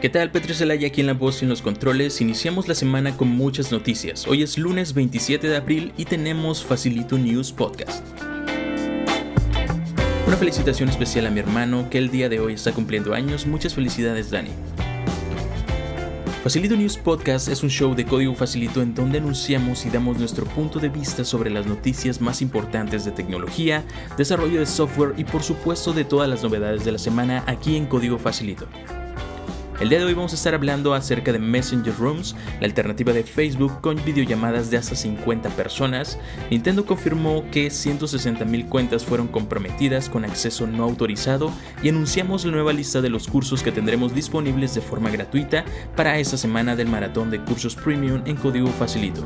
¿Qué tal? Petri Zelaya aquí en la voz y en los controles. Iniciamos la semana con muchas noticias. Hoy es lunes 27 de abril y tenemos Facilito News Podcast. Una felicitación especial a mi hermano que el día de hoy está cumpliendo años. Muchas felicidades Dani. Facilito News Podcast es un show de código facilito en donde anunciamos y damos nuestro punto de vista sobre las noticias más importantes de tecnología, desarrollo de software y por supuesto de todas las novedades de la semana aquí en código facilito. El día de hoy vamos a estar hablando acerca de Messenger Rooms, la alternativa de Facebook con videollamadas de hasta 50 personas. Nintendo confirmó que 160.000 cuentas fueron comprometidas con acceso no autorizado y anunciamos la nueva lista de los cursos que tendremos disponibles de forma gratuita para esta semana del maratón de cursos premium en código facilito.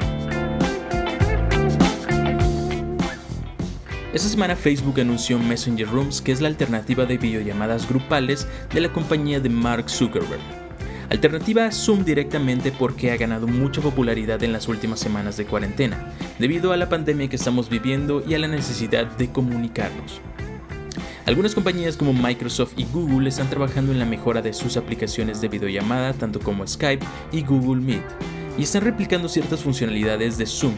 Esta semana Facebook anunció Messenger Rooms, que es la alternativa de videollamadas grupales de la compañía de Mark Zuckerberg. Alternativa a Zoom directamente porque ha ganado mucha popularidad en las últimas semanas de cuarentena, debido a la pandemia que estamos viviendo y a la necesidad de comunicarnos. Algunas compañías como Microsoft y Google están trabajando en la mejora de sus aplicaciones de videollamada, tanto como Skype y Google Meet, y están replicando ciertas funcionalidades de Zoom,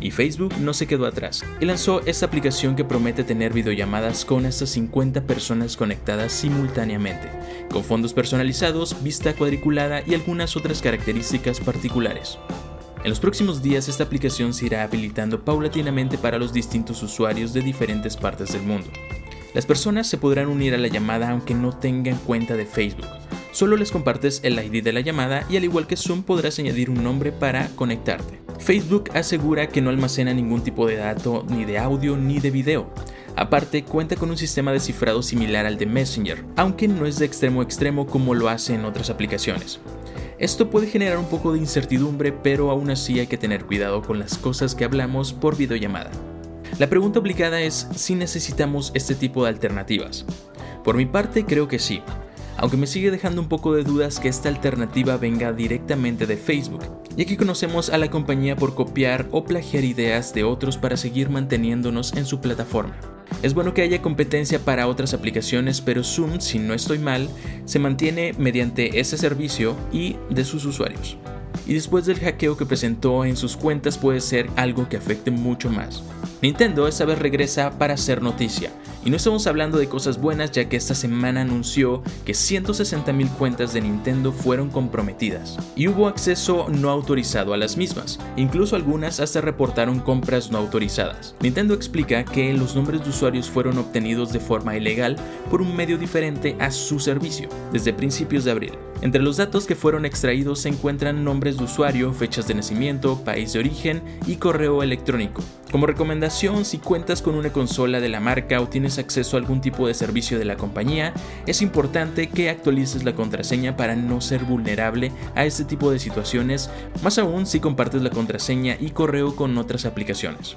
y Facebook no se quedó atrás y lanzó esta aplicación que promete tener videollamadas con hasta 50 personas conectadas simultáneamente, con fondos personalizados, vista cuadriculada y algunas otras características particulares. En los próximos días esta aplicación se irá habilitando paulatinamente para los distintos usuarios de diferentes partes del mundo. Las personas se podrán unir a la llamada aunque no tengan cuenta de Facebook. Solo les compartes el ID de la llamada y al igual que Zoom podrás añadir un nombre para conectarte. Facebook asegura que no almacena ningún tipo de dato ni de audio ni de video. Aparte, cuenta con un sistema de cifrado similar al de Messenger, aunque no es de extremo a extremo como lo hace en otras aplicaciones. Esto puede generar un poco de incertidumbre, pero aún así hay que tener cuidado con las cosas que hablamos por videollamada. La pregunta obligada es si necesitamos este tipo de alternativas. Por mi parte creo que sí, aunque me sigue dejando un poco de dudas que esta alternativa venga directamente de Facebook, ya que conocemos a la compañía por copiar o plagiar ideas de otros para seguir manteniéndonos en su plataforma. Es bueno que haya competencia para otras aplicaciones, pero Zoom, si no estoy mal, se mantiene mediante ese servicio y de sus usuarios. Y después del hackeo que presentó en sus cuentas puede ser algo que afecte mucho más. Nintendo esta vez regresa para hacer noticia, y no estamos hablando de cosas buenas ya que esta semana anunció que 160.000 cuentas de Nintendo fueron comprometidas y hubo acceso no autorizado a las mismas. Incluso algunas hasta reportaron compras no autorizadas. Nintendo explica que los nombres de usuarios fueron obtenidos de forma ilegal por un medio diferente a su servicio desde principios de abril. Entre los datos que fueron extraídos se encuentran nombres de usuario, fechas de nacimiento, país de origen y correo electrónico. Como recomendación, si cuentas con una consola de la marca o tienes acceso a algún tipo de servicio de la compañía, es importante que actualices la contraseña para no ser vulnerable a este tipo de situaciones, más aún si compartes la contraseña y correo con otras aplicaciones.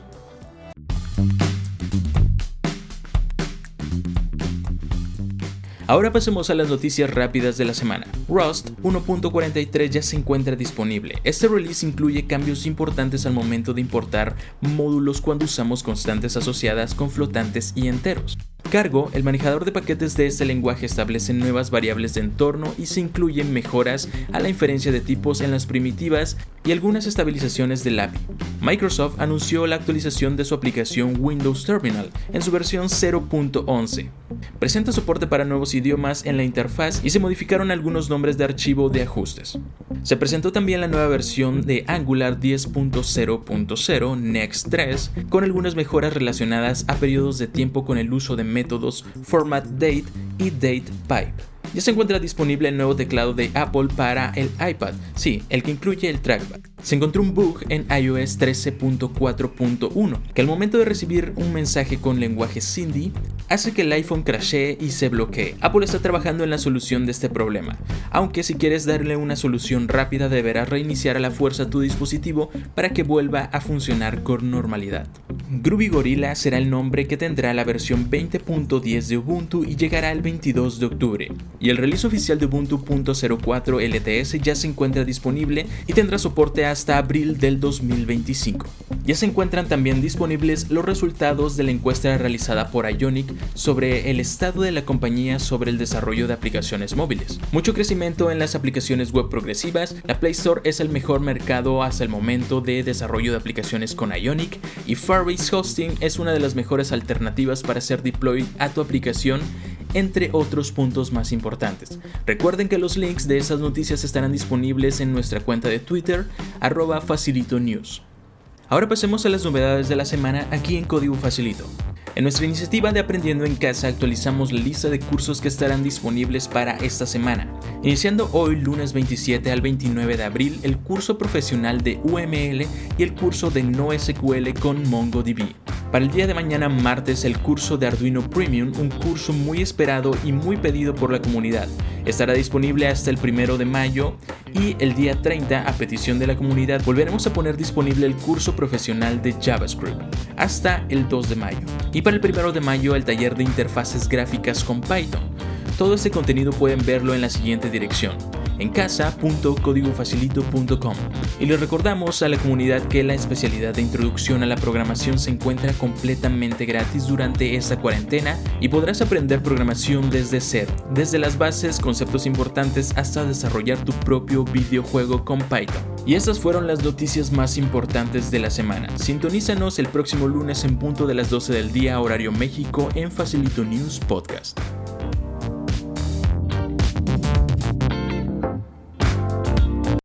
Ahora pasemos a las noticias rápidas de la semana. Rust 1.43 ya se encuentra disponible. Este release incluye cambios importantes al momento de importar módulos cuando usamos constantes asociadas con flotantes y enteros. Cargo, el manejador de paquetes de este lenguaje establece nuevas variables de entorno y se incluyen mejoras a la inferencia de tipos en las primitivas y algunas estabilizaciones del API. Microsoft anunció la actualización de su aplicación Windows Terminal en su versión 0.11. Presenta soporte para nuevos idiomas en la interfaz y se modificaron algunos nombres de archivo de ajustes. Se presentó también la nueva versión de Angular 10.0.0 Next 3 con algunas mejoras relacionadas a periodos de tiempo con el uso de métodos format date y date pipe ya se encuentra disponible el nuevo teclado de Apple para el iPad, sí, el que incluye el trackpad. Se encontró un bug en iOS 13.4.1 que al momento de recibir un mensaje con lenguaje Cindy hace que el iPhone crashee y se bloquee. Apple está trabajando en la solución de este problema, aunque si quieres darle una solución rápida deberás reiniciar a la fuerza tu dispositivo para que vuelva a funcionar con normalidad. Groovy Gorilla será el nombre que tendrá la versión 20.10 de Ubuntu y llegará el 22 de octubre y el release oficial de Ubuntu.04 LTS ya se encuentra disponible y tendrá soporte a hasta abril del 2025. Ya se encuentran también disponibles los resultados de la encuesta realizada por Ionic sobre el estado de la compañía sobre el desarrollo de aplicaciones móviles. Mucho crecimiento en las aplicaciones web progresivas, la Play Store es el mejor mercado hasta el momento de desarrollo de aplicaciones con Ionic y Firebase Hosting es una de las mejores alternativas para hacer deploy a tu aplicación entre otros puntos más importantes. Recuerden que los links de esas noticias estarán disponibles en nuestra cuenta de Twitter, arroba. Ahora pasemos a las novedades de la semana aquí en Código Facilito. En nuestra iniciativa de Aprendiendo en Casa actualizamos la lista de cursos que estarán disponibles para esta semana. Iniciando hoy lunes 27 al 29 de abril el curso profesional de UML y el curso de NoSQL con MongoDB. Para el día de mañana martes el curso de Arduino Premium, un curso muy esperado y muy pedido por la comunidad. Estará disponible hasta el primero de mayo y el día 30 a petición de la comunidad volveremos a poner disponible el curso profesional de JavaScript hasta el 2 de mayo. Y para el primero de mayo el taller de interfaces gráficas con Python. Todo este contenido pueden verlo en la siguiente dirección en casa.códigofacilito.com. Y les recordamos a la comunidad que la especialidad de introducción a la programación se encuentra completamente gratis durante esta cuarentena y podrás aprender programación desde cero, desde las bases, conceptos importantes hasta desarrollar tu propio videojuego con Python. Y estas fueron las noticias más importantes de la semana. Sintonízanos el próximo lunes en punto de las 12 del día horario México en Facilito News Podcast.